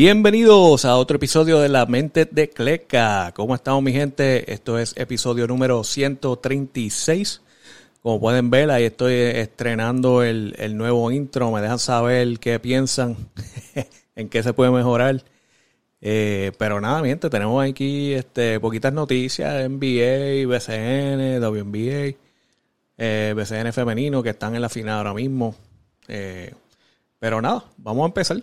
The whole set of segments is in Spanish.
Bienvenidos a otro episodio de La Mente de Cleca. ¿Cómo estamos mi gente? Esto es episodio número 136. Como pueden ver, ahí estoy estrenando el, nuevo intro. Me dejan saber qué piensan, en qué se puede mejorar. Eh, pero nada, mi gente, tenemos aquí este, poquitas noticias, NBA, BCN, WNBA, eh, BCN femenino que están en la final ahora mismo. Eh, pero nada, vamos a empezar.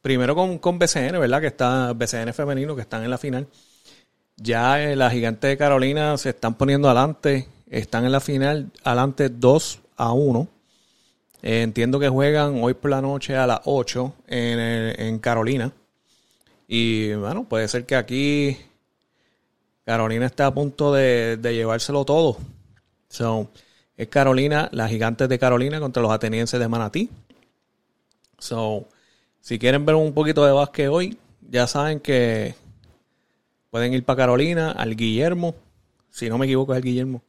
Primero con, con BCN, ¿verdad? Que está BCN femenino, que están en la final. Ya eh, la gigante de Carolina se están poniendo adelante. Están en la final adelante 2 a 1. Eh, entiendo que juegan hoy por la noche a las 8 en, en Carolina. Y bueno, puede ser que aquí Carolina esté a punto de, de llevárselo todo. So, es Carolina, las gigantes de Carolina contra los atenienses de Manatí. So, si quieren ver un poquito de básquet hoy, ya saben que pueden ir para Carolina, al Guillermo, si no me equivoco es el Guillermo,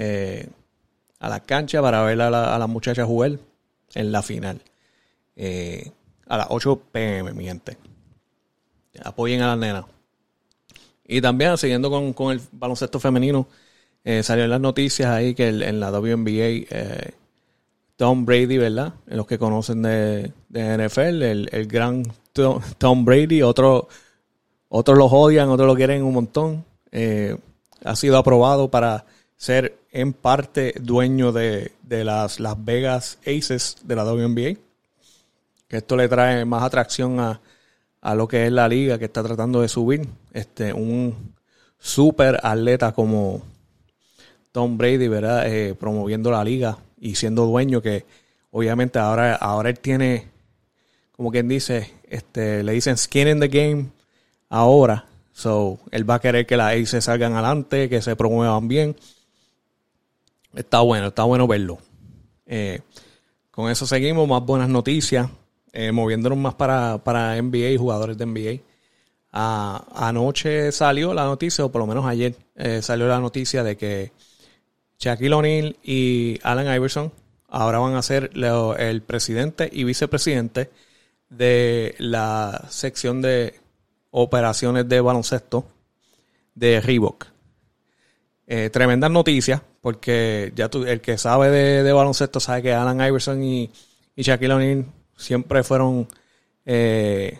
eh, a la cancha para ver a la, a muchacha jugar en la final. Eh, a las 8 pm, mi gente. Apoyen a la nena. Y también, siguiendo con, el baloncesto femenino, eh, salieron las noticias ahí que en la WNBA eh, Tom Brady, ¿verdad? Los que conocen de, NFL, el, gran Tom, Brady, otros otros lo odian, otros lo quieren un montón. Ha sido aprobado para ser en parte dueño de, las Las Vegas Aces de la WNBA. Que esto le trae más atracción a, lo que es la liga que está tratando de subir. Este, un super atleta como Tom Brady, ¿verdad? Eh, promoviendo la liga y siendo dueño que obviamente ahora, ahora él tiene, como quien dice, este, le dicen skin in the game ahora. So, él va a querer que las Aces salgan adelante, que se promuevan bien. Está bueno, está bueno verlo. Eh, con eso seguimos, más buenas noticias. Eh, moviéndonos más para, para NBA y jugadores de NBA. anoche salió la noticia, o por lo menos ayer eh, salió la noticia de que Shaquille O'Neal y Alan Iverson ahora van a ser el presidente y vicepresidente de la sección de operaciones de baloncesto de Reebok. Eh, tremendas noticias, porque ya tú, el que sabe de, baloncesto sabe que Alan Iverson y, Shaquille O'Neal siempre fueron eh,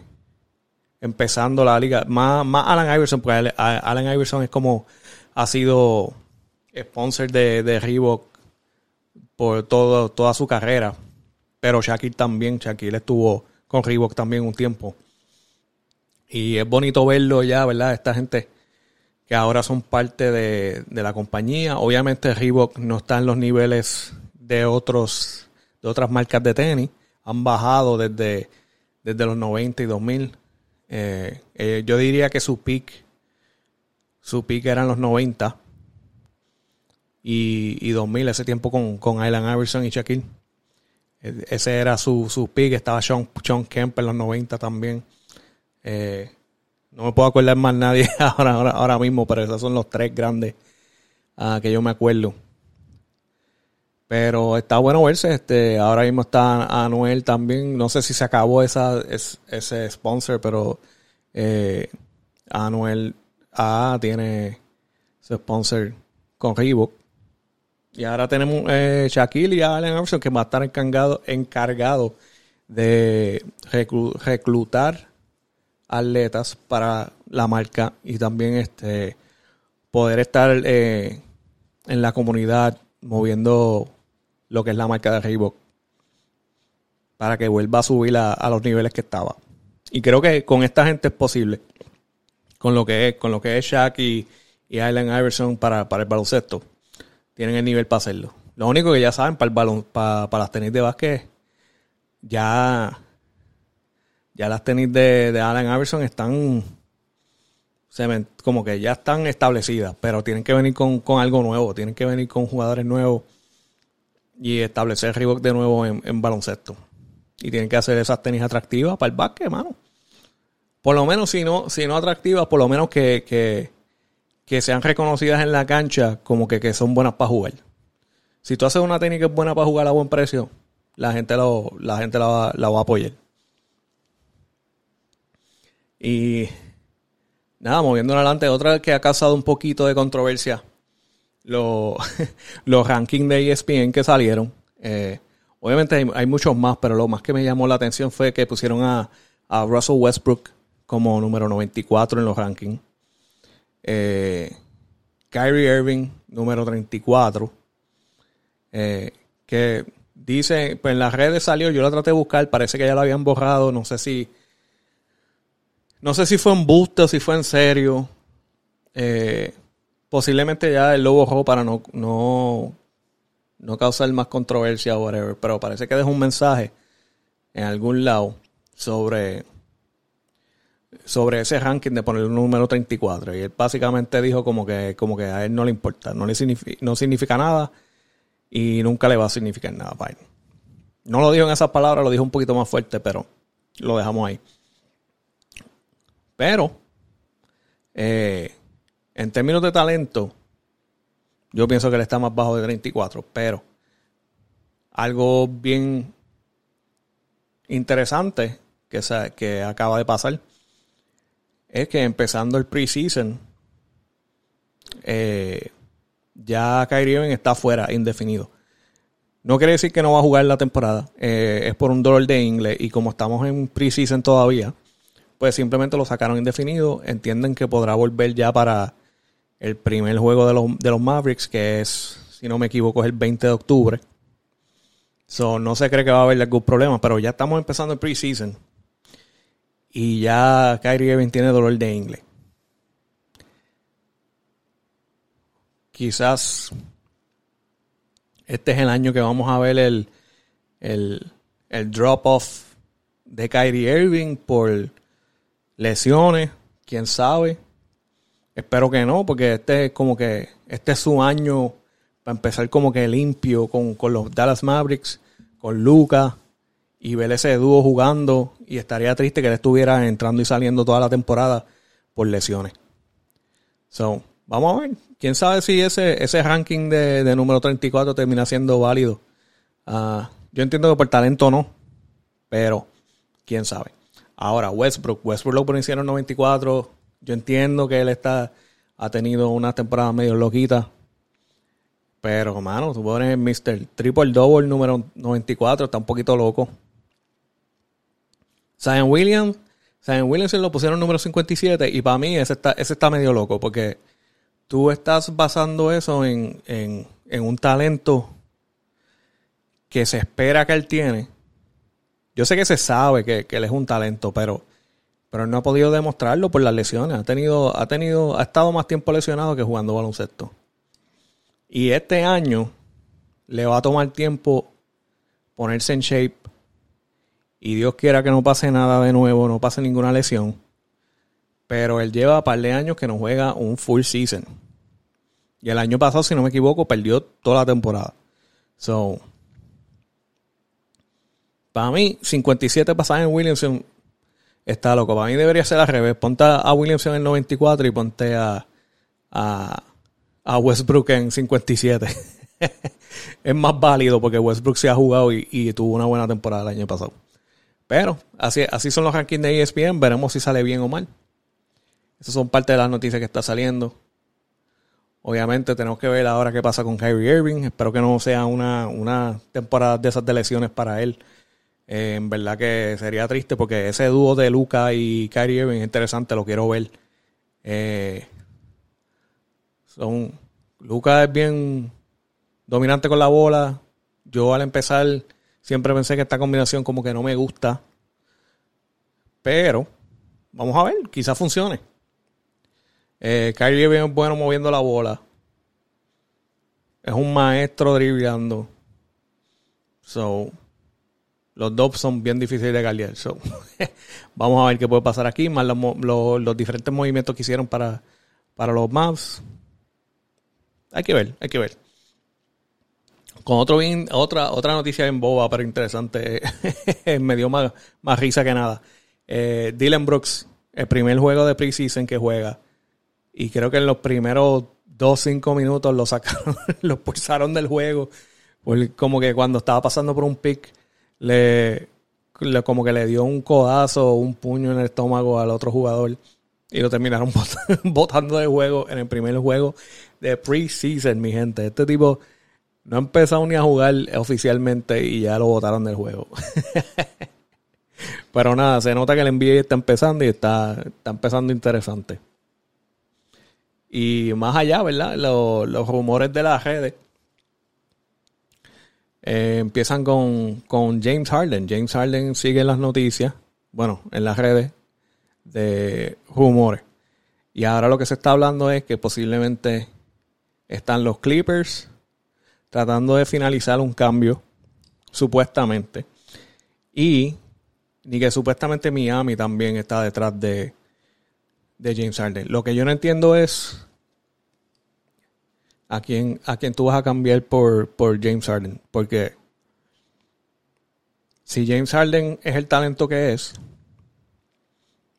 empezando la liga. Más, más Alan Iverson, porque Alan Iverson es como ha sido sponsor de, de Reebok por todo, toda su carrera. Pero Shaquille también, Shaquille estuvo con Reebok también un tiempo. Y es bonito verlo ya, ¿verdad? Esta gente que ahora son parte de, la compañía. Obviamente Reebok no está en los niveles de otros de otras marcas de tenis. Han bajado desde, desde los 90 y 2000. Eh, eh, yo diría que su peak su peak eran los 90 y, 2000, ese tiempo con, con Alan Iverson y Shaquille. E, ese era su, su pick. Estaba Sean, Sean Kemp en los 90 también. Eh, no me puedo acordar más nadie ahora, ahora, ahora mismo, pero esos son los tres grandes uh, que yo me acuerdo. Pero está bueno verse. Este, ahora mismo está Anuel también. No sé si se acabó esa, ese sponsor, pero eh, Anuel A tiene su sponsor con Reebok. Y ahora tenemos eh, Shaquille y Allen Iverson que va a estar encargado, encargado de reclutar atletas para la marca y también este poder estar eh, en la comunidad moviendo lo que es la marca de Reebok para que vuelva a subir a, los niveles que estaba. Y creo que con esta gente es posible. Con lo que es, con lo que es Shaq y, y Allen Iverson para, para el baloncesto tienen el nivel para hacerlo. Lo único que ya saben para el balón, para, las tenis de básquet, ya, ya las tenis de, de Allen Iverson están como que ya están establecidas, pero tienen que venir con, algo nuevo, tienen que venir con jugadores nuevos y establecer Reebok de nuevo en, baloncesto. Y tienen que hacer esas tenis atractivas para el básquet, mano. Por lo menos, si no, si no atractivas, por lo menos que, que, que sean reconocidas en la cancha como que, que son buenas para jugar. Si tú haces una tenis que es buena para jugar a buen precio, la gente, lo, la, gente la, la va a apoyar. Y nada, moviendo adelante, otra que ha causado un poquito de controversia, los, los rankings de ESPN que salieron. Eh, obviamente hay, muchos más, pero lo más que me llamó la atención fue que pusieron a, a Russell Westbrook como número 94 en los rankings. Eh, Kyrie Irving, número 34. Eh, que dice, pues en las redes salió, yo la traté de buscar, parece que ya la habían borrado, no sé si no sé si fue un busto si fue en serio. Eh, posiblemente ya él lo borró para no, no, no causar más controversia o whatever. Pero parece que dejó un mensaje en algún lado sobre, sobre ese ranking de poner el número 34. Y él básicamente dijo como que, como que a él no le importa, no, le significa, no significa nada y nunca le va a significar nada. No lo dijo en esas palabras, lo dijo un poquito más fuerte, pero lo dejamos ahí. Pero, eh, en términos de talento, yo pienso que él está más bajo de 34, pero algo bien interesante que, que acaba de pasar es que empezando el preseason, eh, ya Kyrie Irving está fuera, indefinido. No quiere decir que no va a jugar la temporada, eh, es por un dolor de inglés y como estamos en preseason todavía, pues simplemente lo sacaron indefinido. Entienden que podrá volver ya para el primer juego de los, de los Mavericks, que es, si no me equivoco, es el 20 de octubre. So, no se cree que va a haber algún problema, pero ya estamos empezando el preseason. Y ya Kyrie Irving tiene dolor de inglés. Quizás este es el año que vamos a ver el, el, el drop-off de Kyrie Irving por lesiones, quién sabe. Espero que no, porque este es como que este es su año para empezar como que limpio con, los Dallas Mavericks, con Luca y ver ese dúo jugando. Y estaría triste que él estuviera entrando y saliendo toda la temporada por lesiones. So, vamos a ver. Quién sabe si ese, ese ranking de, número 34 termina siendo válido. Ah, yo entiendo que por talento no, pero quién sabe. Ahora, Westbrook. Westbrook lo pusieron 94. Yo entiendo que él está ha tenido una temporada medio loquita. Pero, mano, tú pones Mr. Triple Double número 94, está un poquito loco. Zion Williams, Zion Williams lo pusieron número 57 y para mí ese está, ese está medio loco porque tú estás basando eso en, en, en un talento que se espera que él tiene yo sé que se sabe que, él es un talento, pero, pero no ha podido demostrarlo por las lesiones. Ha tenido, ha tenido, ha estado más tiempo lesionado que jugando baloncesto. Y este año le va a tomar tiempo ponerse en shape. Y Dios quiera que no pase nada de nuevo, no pase ninguna lesión. Pero él lleva un par de años que no juega un full season. Y el año pasado, si no me equivoco, perdió toda la temporada. So, para mí, 57 pasajes en Williamson está loco. Para mí debería ser al revés. Ponte a Williamson en 94 y ponte a, a, Westbrook en 57. es más válido porque Westbrook se ha jugado y, tuvo una buena temporada el año pasado. Pero así, así son los rankings de ESPN. Veremos si sale bien o mal. Esas son parte de las noticias que está saliendo. Obviamente tenemos que ver ahora qué pasa con Kyrie Irving. Espero que no sea una, una temporada de esas de lesiones para él eh, en verdad que sería triste porque ese dúo de Luca y Kyrie es interesante, lo quiero ver. Eh, son Luca es bien dominante con la bola. Yo al empezar siempre pensé que esta combinación como que no me gusta. Pero vamos a ver, quizás funcione. Eh, Kyrie Irving es bueno moviendo la bola. Es un maestro dribleando. So, los dos son bien difíciles de galear. vamos a ver qué puede pasar aquí, más los, diferentes movimientos que hicieron para, para los maps. Hay que ver, hay que ver. Con otro bien, otra, otra noticia bien boba, pero interesante. Me dio más, más risa que nada. Eh, Dylan Brooks, el primer juego de preseason que juega. Y creo que en los primeros dos, cinco minutos lo sacaron, lo expulsaron del juego. como que cuando estaba pasando por un pick, le, como que le dio un codazo o un puño en el estómago al otro jugador. Y lo terminaron botando del juego en el primer juego de preseason, mi gente. Este tipo no ha empezado ni a jugar oficialmente y ya lo botaron del juego. Pero nada, se nota que el NBA está empezando y está, está empezando interesante. Y más allá, ¿verdad? Los, rumores de las redes eh, empiezan con, con James Harden. James Harden sigue las noticias, bueno, en las redes de rumores. Y ahora lo que se está hablando es que posiblemente están los Clippers tratando de finalizar un cambio, supuestamente. Y ni que supuestamente Miami también está detrás de, de James Harden. Lo que yo no entiendo es a quién, a quién tú vas a cambiar por, por James Harden. Porque si James Harden es el talento que es,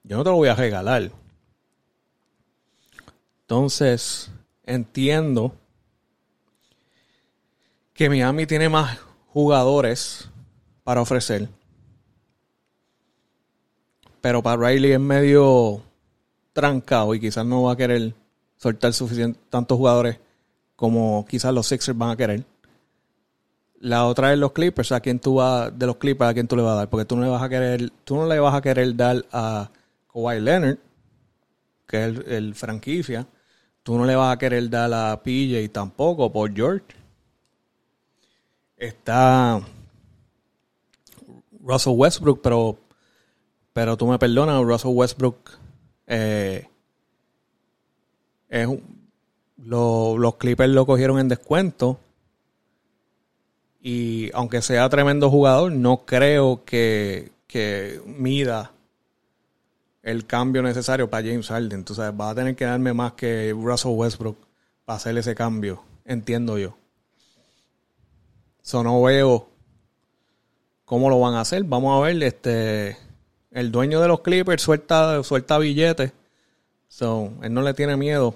yo no te lo voy a regalar. Entonces, entiendo que Miami tiene más jugadores para ofrecer. Pero para Riley es medio trancado y quizás no va a querer soltar suficiente tantos jugadores como quizás los Sixers van a querer. La otra es los Clippers, a quién tú vas, de los Clippers, a quién tú le vas a dar, porque tú no le vas a querer, tú no le vas a querer dar a Kawhi Leonard, que es el, franquicia, tú no le vas a querer dar a PJ tampoco, por George. Está Russell Westbrook, pero, pero tú me perdonas, Russell Westbrook eh, es un, los Clippers lo cogieron en descuento. Y aunque sea tremendo jugador, no creo que, que mida el cambio necesario para James Harden. Entonces va a tener que darme más que Russell Westbrook para hacer ese cambio, entiendo yo. Eso no veo cómo lo van a hacer. Vamos a ver, este el dueño de los Clippers suelta, suelta billetes. So, él no le tiene miedo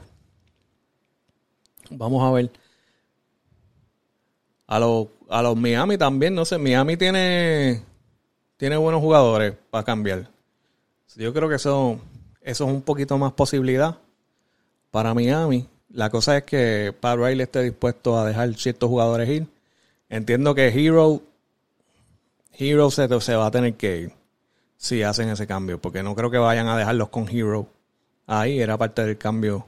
Vamos a ver. A los, a los Miami también, no sé, Miami tiene, tiene buenos jugadores para cambiar. Yo creo que eso, eso es un poquito más posibilidad para Miami. La cosa es que Pat Riley esté dispuesto a dejar ciertos jugadores ir. Entiendo que Hero, Hero se, se va a tener que ir si hacen ese cambio, porque no creo que vayan a dejarlos con Hero. Ahí era parte del cambio,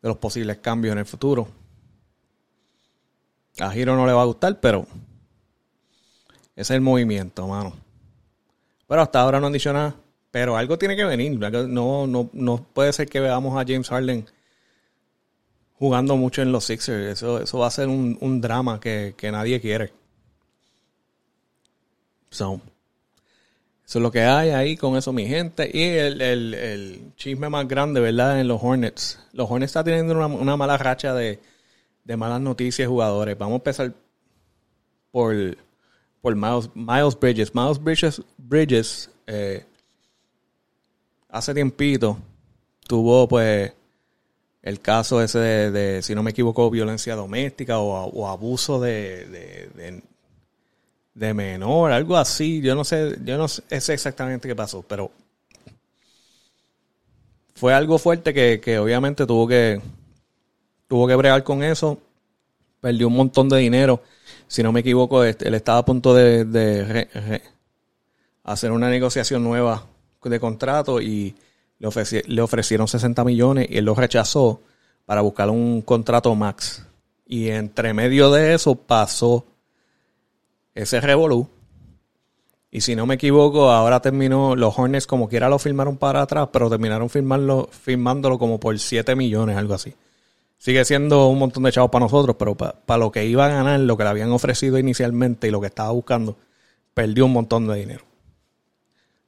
de los posibles cambios en el futuro. A Giro no le va a gustar, pero es el movimiento, mano. Pero hasta ahora no han dicho nada. Pero algo tiene que venir. No, no, no puede ser que veamos a James Harden jugando mucho en los Sixers. Eso, eso va a ser un, drama que, nadie quiere. So, eso es lo que hay ahí con eso, mi gente. Y el, el, chisme más grande, ¿verdad? En los Hornets. Los Hornets están teniendo una mala racha de, de malas noticias jugadores. Vamos a empezar por, por Miles, Miles Bridges. Miles Bridges, Bridges eh, hace tiempito tuvo pues el caso ese de, si no me equivoco, violencia doméstica o, abuso de, de, de, menor, algo así. Yo no sé, yo no sé exactamente qué pasó, pero fue algo fuerte que, que obviamente tuvo que, tuvo que bregar con eso, perdió un montón de dinero. Si no me equivoco, este, él estaba a punto de, hacer una negociación nueva de contrato y le, ofrecieron 60 millones y él lo rechazó para buscar un contrato max. Y entre medio de eso pasó ese revolú. Y si no me equivoco, ahora terminó, los Hornets como quiera lo firmaron para atrás, pero terminaron firmarlo, firmándolo como por 7 millones, algo así sigue siendo un montón de chavos para nosotros, pero para, lo que iba a ganar, lo que le habían ofrecido inicialmente y lo que estaba buscando, perdió un montón de dinero.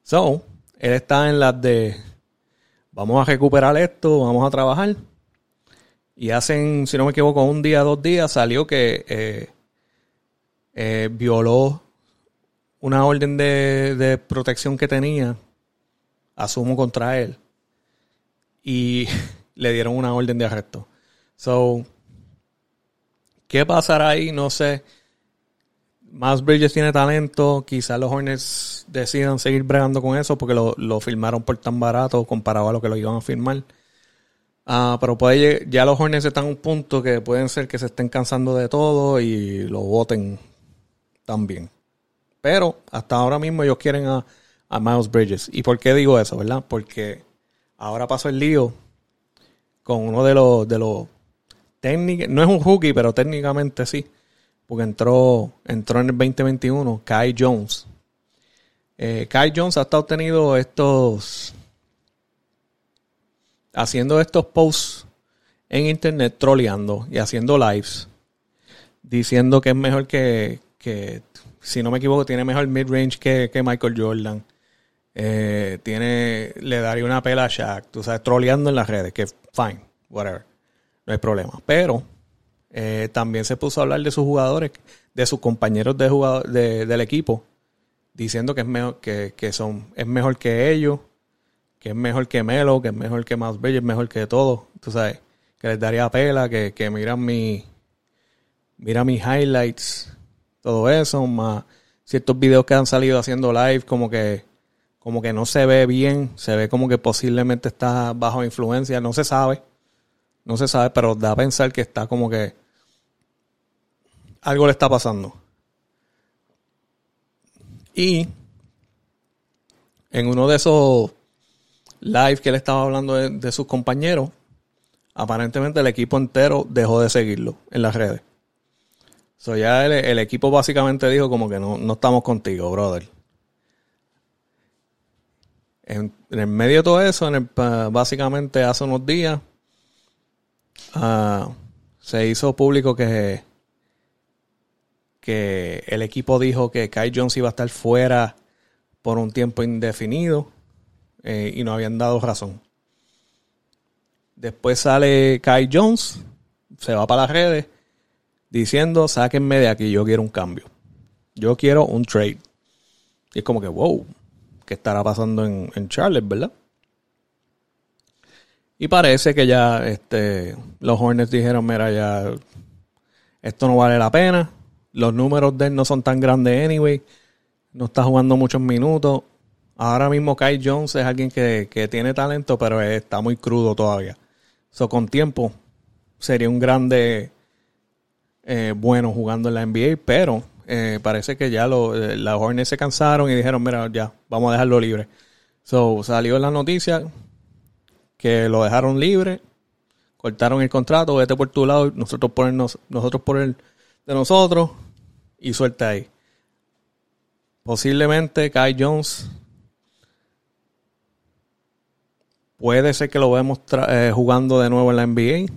So, él está en las de vamos a recuperar esto, vamos a trabajar. Y hacen, si no me equivoco, un día, dos días salió que eh, eh, violó una orden de, de protección que tenía, asumo contra él, y le dieron una orden de arresto. So, ¿qué pasará ahí? No sé. Miles Bridges tiene talento. Quizás los Hornets decidan seguir bregando con eso porque lo, lo firmaron por tan barato comparado a lo que lo iban a firmar. Ah, pero puede, ya los Hornets están a un punto que pueden ser que se estén cansando de todo y lo voten también. Pero hasta ahora mismo ellos quieren a, a Miles Bridges. ¿Y por qué digo eso, verdad? Porque ahora pasó el lío con uno de los, de los no es un rookie, pero técnicamente sí, porque entró, entró en el 2021, Kai Jones. Eh, Kai Jones ha estado teniendo estos, haciendo estos posts en internet, troleando y haciendo lives, diciendo que es mejor que, que si no me equivoco, tiene mejor mid-range que, que Michael Jordan. Eh, tiene, le daría una pela a Shaq, tú sabes, troleando en las redes, que fine, whatever, no hay problema. Pero eh, también se puso a hablar de sus jugadores, de sus compañeros de jugador, del equipo, diciendo que es mejor que, que, son, es mejor que ellos, que es mejor que Melo, que es mejor que Más Bello, es mejor que todo, tú sabes, que les daría pela, que, que miran mi, mira mis highlights, todo eso, más ciertos videos que han salido haciendo live, como que como que no se ve bien, se ve como que posiblemente está bajo influencia, no se sabe, no se sabe, pero da a pensar que está como que algo le está pasando. Y en uno de esos live que él estaba hablando de, sus compañeros, aparentemente el equipo entero dejó de seguirlo en las redes. So ya el, equipo básicamente dijo como que no, no estamos contigo, brother. En, el medio de todo eso, básicamente hace unos días, ah, se hizo público que, que el equipo dijo que Kai Jones iba a estar fuera por un tiempo indefinido eh, y no habían dado razón. Después sale Kai Jones, se va para las redes diciendo, sáquenme de aquí, yo quiero un cambio. Yo quiero un trade. Y es como que, wow, que estará pasando en, en Charlotte, ¿verdad? Y parece que ya este, los Hornets dijeron, mira, ya esto no vale la pena. Los números de él no son tan grandes anyway. No está jugando muchos minutos. Ahora mismo Kai Jones es alguien que, tiene talento, pero está muy crudo todavía. So, con tiempo sería un grande eh, bueno jugando en la NBA, pero eh, parece que ya eh, los Hornets se cansaron y dijeron, mira, ya, vamos a dejarlo libre. So, salió en la noticia que lo dejaron libre, cortaron el contrato, vete por tu lado, nosotros por nosotros por el de nosotros y suelta ahí. Posiblemente Kai Jones puede ser que lo vemos eh, jugando de nuevo en la NBA.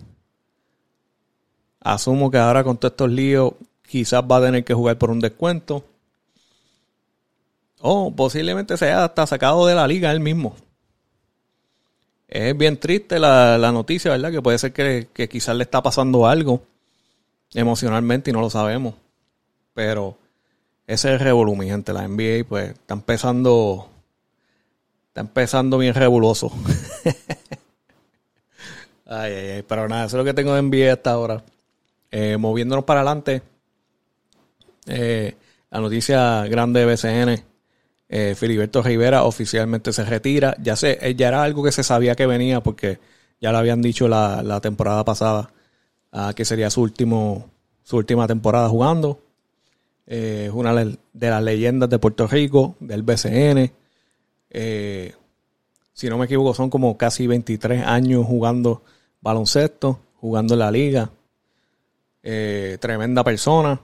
Asumo que ahora con todos estos líos quizás va a tener que jugar por un descuento. O posiblemente sea hasta sacado de la liga él mismo. Es bien triste la, noticia, ¿verdad? Que puede ser que, quizás le está pasando algo emocionalmente y no lo sabemos. Pero ese es el mi gente. La NBA, pues, está empezando. Está empezando bien rebuloso. ay, ay, ay. Pero nada, eso es lo que tengo de NBA hasta ahora. Eh, moviéndonos para adelante. Eh, la noticia grande de BCN, eh, Filiberto Rivera oficialmente se retira. Ya sé, eh, ya era algo que se sabía que venía porque ya lo habían dicho la, temporada pasada ah, que sería su último su última temporada jugando. es una de las leyendas de Puerto Rico, del BCN. si no me equivoco, son como casi 23 años jugando baloncesto, jugando en la liga. tremenda persona.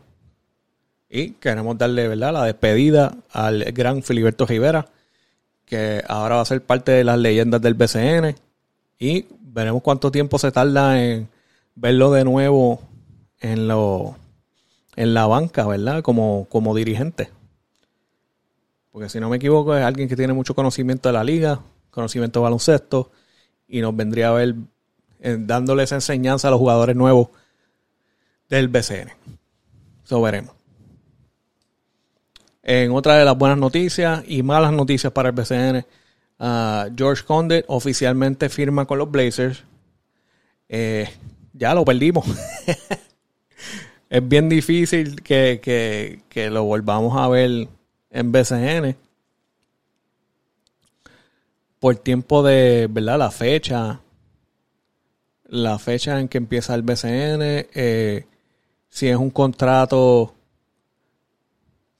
Y queremos darle ¿verdad? la despedida al gran Filiberto Rivera, que ahora va a ser parte de las leyendas del BCN. Y veremos cuánto tiempo se tarda en verlo de nuevo en, lo, en la banca, ¿verdad? Como, como dirigente. Porque si no me equivoco, es alguien que tiene mucho conocimiento de la liga, conocimiento de baloncesto, y nos vendría a ver eh, dándole esa enseñanza a los jugadores nuevos del BCN. Eso veremos. En otra de las buenas noticias y malas noticias para el BCN, ah, George Condit oficialmente firma con los Blazers. Eh, ya lo perdimos. es bien difícil que, que, lo volvamos a ver en BCN. Por tiempo de, ¿verdad? La fecha. La fecha en que empieza el BCN. Eh, si es un contrato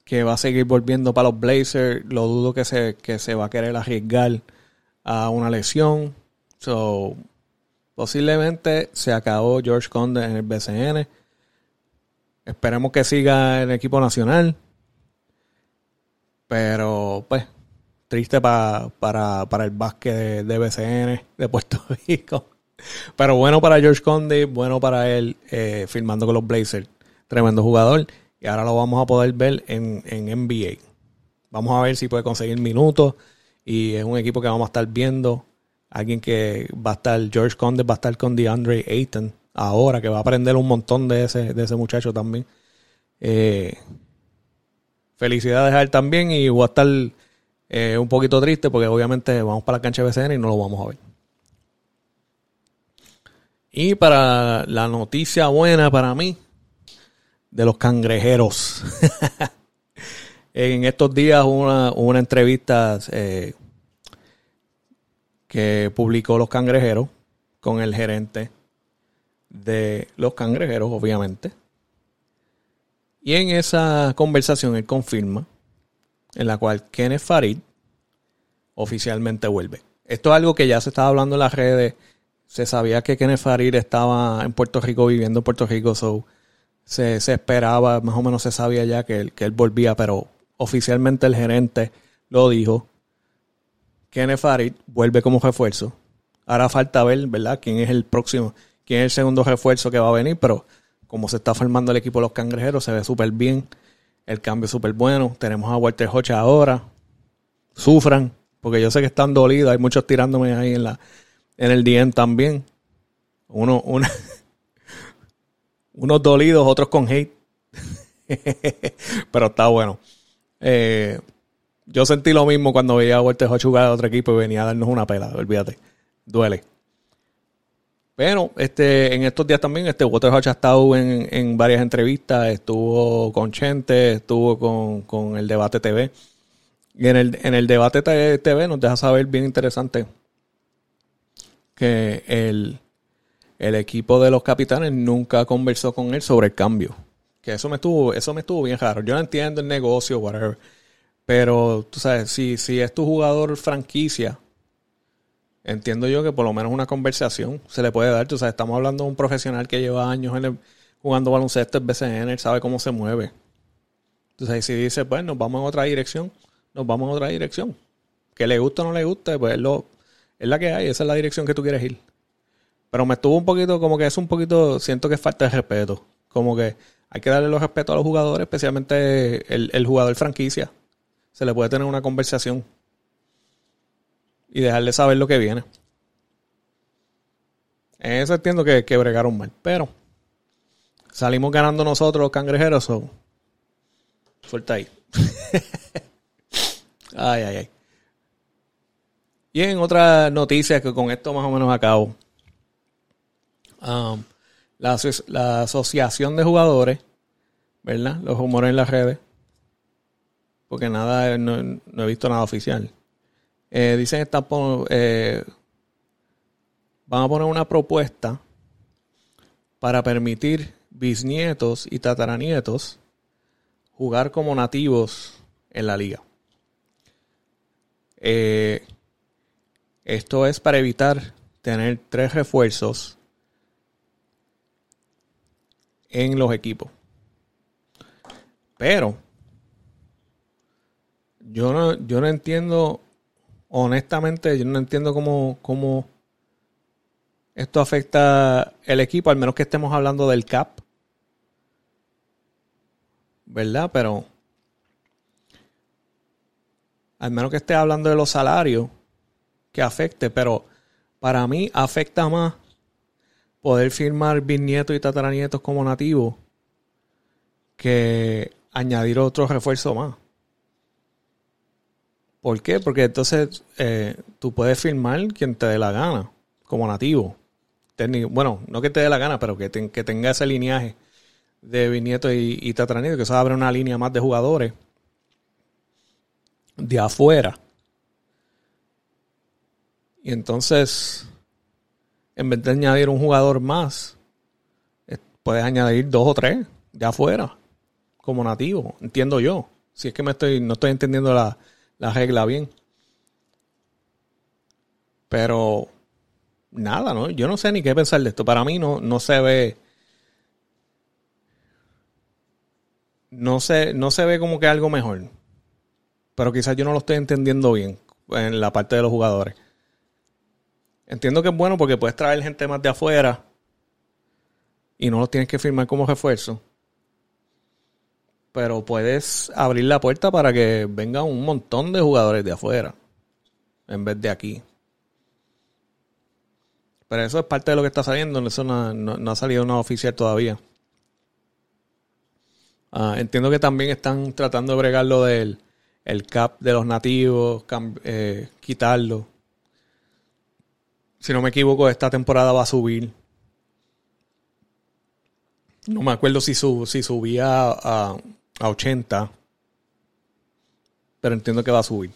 que va a seguir volviendo para los Blazers. Lo dudo que se, que se va a querer arriesgar a una lesión. So, posiblemente se acabó George Conde en el BCN. Esperemos que siga en el equipo nacional. Pero, pues, triste para, el básquet de, BCN de Puerto Rico. Pero bueno para George Conde, bueno para él eh, firmando con los Blazers. Tremendo jugador. Y ahora lo vamos a poder ver en, NBA. Vamos a ver si puede conseguir minutos. Y es un equipo que vamos a estar viendo. Alguien que va a estar, George Conde va a estar con DeAndre Ayton ahora, que va a aprender un montón de ese, de ese muchacho también. Eh, felicidades a él también y voy a estar eh, un poquito triste porque obviamente vamos para la cancha de BCN y no lo vamos a ver. Y para la noticia buena para mí, de los cangrejeros. en estos días hubo una, entrevista eh, que publicó Los Cangrejeros con el gerente de Los Cangrejeros, obviamente. Y en esa conversación él confirma en la cual Kenneth Farid oficialmente vuelve. Esto es algo que ya se estaba hablando en las redes. Se sabía que Kenneth Farid estaba en Puerto Rico, viviendo en Puerto Rico, so se, esperaba, más o menos se sabía ya que él, que él volvía, pero oficialmente el gerente lo dijo. Kenneth Farid vuelve como refuerzo. Ahora falta ver, ¿verdad?, quién es el próximo, quién es el segundo refuerzo que va a venir, pero como se está formando el equipo de los cangrejeros, se ve súper bien. El cambio es súper bueno. Tenemos a Walter Hocha ahora. Sufran, porque yo sé que están dolidos. Hay muchos tirándome ahí en, la, en el DM también. Uno, una, unos dolidos, otros con hate. Pero está bueno. Eh, yo sentí lo mismo cuando veía a Walter jugar a otro equipo y venía a darnos una pela, olvídate. Duele. Pero este, en estos días también, este Walter Hodge ha estado en, en, varias entrevistas, estuvo con Chente, estuvo con, con, el Debate TV. Y en el, en el Debate TV nos deja saber bien interesante que el, el equipo de los capitanes nunca conversó con él sobre el cambio. Que eso me estuvo, eso me estuvo bien raro. Yo no entiendo el negocio, whatever. Pero, tú sabes, si, si es tu jugador franquicia, entiendo yo que por lo menos una conversación se le puede dar. Tú sabes, estamos hablando de un profesional que lleva años jugando baloncesto en BCN, él sabe cómo se mueve. Entonces, si dice, pues nos vamos en otra dirección, nos vamos en otra dirección. Que le guste o no le guste, pues lo, es la que hay, esa es la dirección que tú quieres ir. Pero me estuvo un poquito, como que es un poquito, siento que falta de respeto. Como que hay que darle los respetos a los jugadores, especialmente el, jugador franquicia. Se le puede tener una conversación y dejarle saber lo que viene. En eso entiendo que, que bregaron mal. Pero salimos ganando nosotros los cangrejeros. So. Suelta ahí. ay, ay, ay. Y en otra noticia que con esto más o menos acabo. Um, la, asociación de jugadores, ¿verdad? Los rumores en las redes, porque nada, no, he visto nada oficial. Eh, dicen que están eh, van a poner una propuesta para permitir bisnietos y tataranietos jugar como nativos en la liga. Eh, esto es para evitar tener tres refuerzos en los equipos. Pero yo no, yo no entiendo, honestamente, yo no entiendo cómo, cómo esto afecta el equipo, al menos que estemos hablando del CAP. ¿Verdad? Pero al menos que esté hablando de los salarios que afecte, pero para mí afecta más poder firmar bisnietos y tataranietos como nativos que añadir otro refuerzo más. ¿Por qué? Porque entonces eh, tú puedes firmar quien te dé la gana, como nativo. bueno, no que te dé la gana, pero que, que tenga ese lineaje de Vinieto y, y Tatranito, que eso abre una línea más de jugadores de afuera. Y entonces, en vez de añadir un jugador más, eh, puedes añadir dos o tres de afuera, como nativo, entiendo yo. Si es que me estoy, no estoy entendiendo la, la regla bien. Pero nada, ¿no? Yo no sé ni qué pensar de esto. Para mí no, no se ve. No se, no se ve como que algo mejor. Pero quizás yo no lo estoy entendiendo bien en la parte de los jugadores. Entiendo que es bueno porque puedes traer gente más de afuera y no los tienes que firmar como refuerzo pero puedes abrir la puerta para que venga un montón de jugadores de afuera en vez de aquí. Pero eso es parte de lo que está saliendo, eso no, ha salido una oficial todavía. Ah, entiendo que también están tratando de bregar lo del el cap de los nativos, eh, quitarlo. Si no me equivoco, esta temporada va a subir. No me acuerdo si, si subía a, a 80. Pero entiendo que va a subir.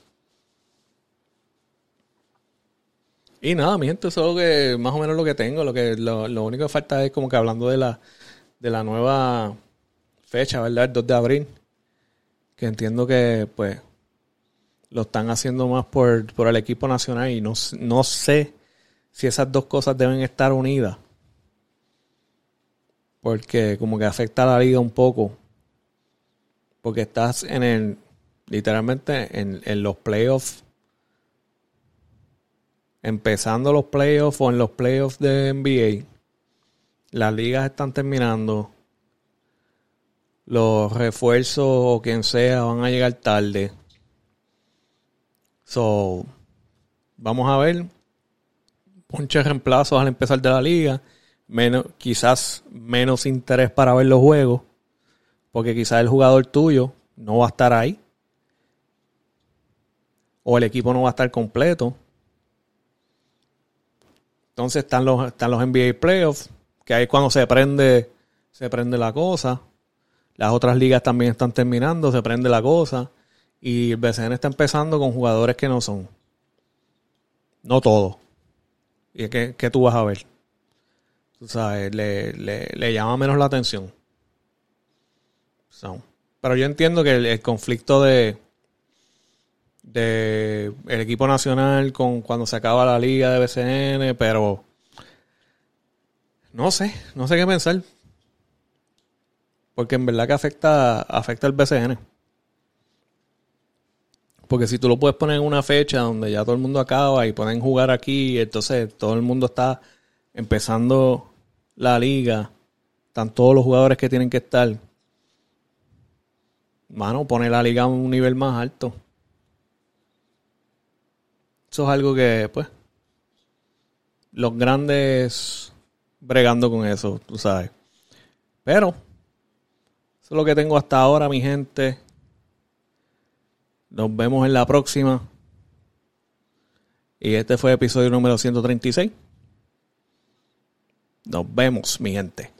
Y nada, mi gente, eso es lo que, más o menos lo que tengo. Lo que lo, único que falta es como que hablando de la, de la nueva fecha, ¿verdad? El 2 de abril. Que entiendo que pues lo están haciendo más por, por el equipo nacional y no, no sé si esas dos cosas deben estar unidas. Porque como que afecta a la liga un poco porque estás en el, literalmente en, los playoffs, empezando los playoffs o en los playoffs de NBA. Las ligas están terminando. Los refuerzos o quien sea van a llegar tarde. So, vamos a ver. Muchos reemplazos al empezar de la liga. Menos, quizás menos interés para ver los juegos porque quizás el jugador tuyo no va a estar ahí. O el equipo no va a estar completo. Entonces están los, están los NBA Playoffs, que ahí es cuando se prende, se prende la cosa. Las otras ligas también están terminando, se prende la cosa. Y el BCN está empezando con jugadores que no son. No todos. ¿Y que, que tú vas a ver? Tú sabes, le, le llama menos la atención. Pero yo entiendo que el, conflicto de, de el equipo nacional con cuando se acaba la liga de BCN, pero no sé, no sé qué pensar. Porque en verdad que afecta, afecta al BCN. Porque si tú lo puedes poner en una fecha donde ya todo el mundo acaba y pueden jugar aquí, entonces todo el mundo está empezando la liga, están todos los jugadores que tienen que estar mano, pone la liga a un nivel más alto. Eso es algo que, pues, los grandes bregando con eso, tú sabes. Pero, eso es lo que tengo hasta ahora, mi gente. Nos vemos en la próxima. Y este fue el episodio número 136. Nos vemos, mi gente.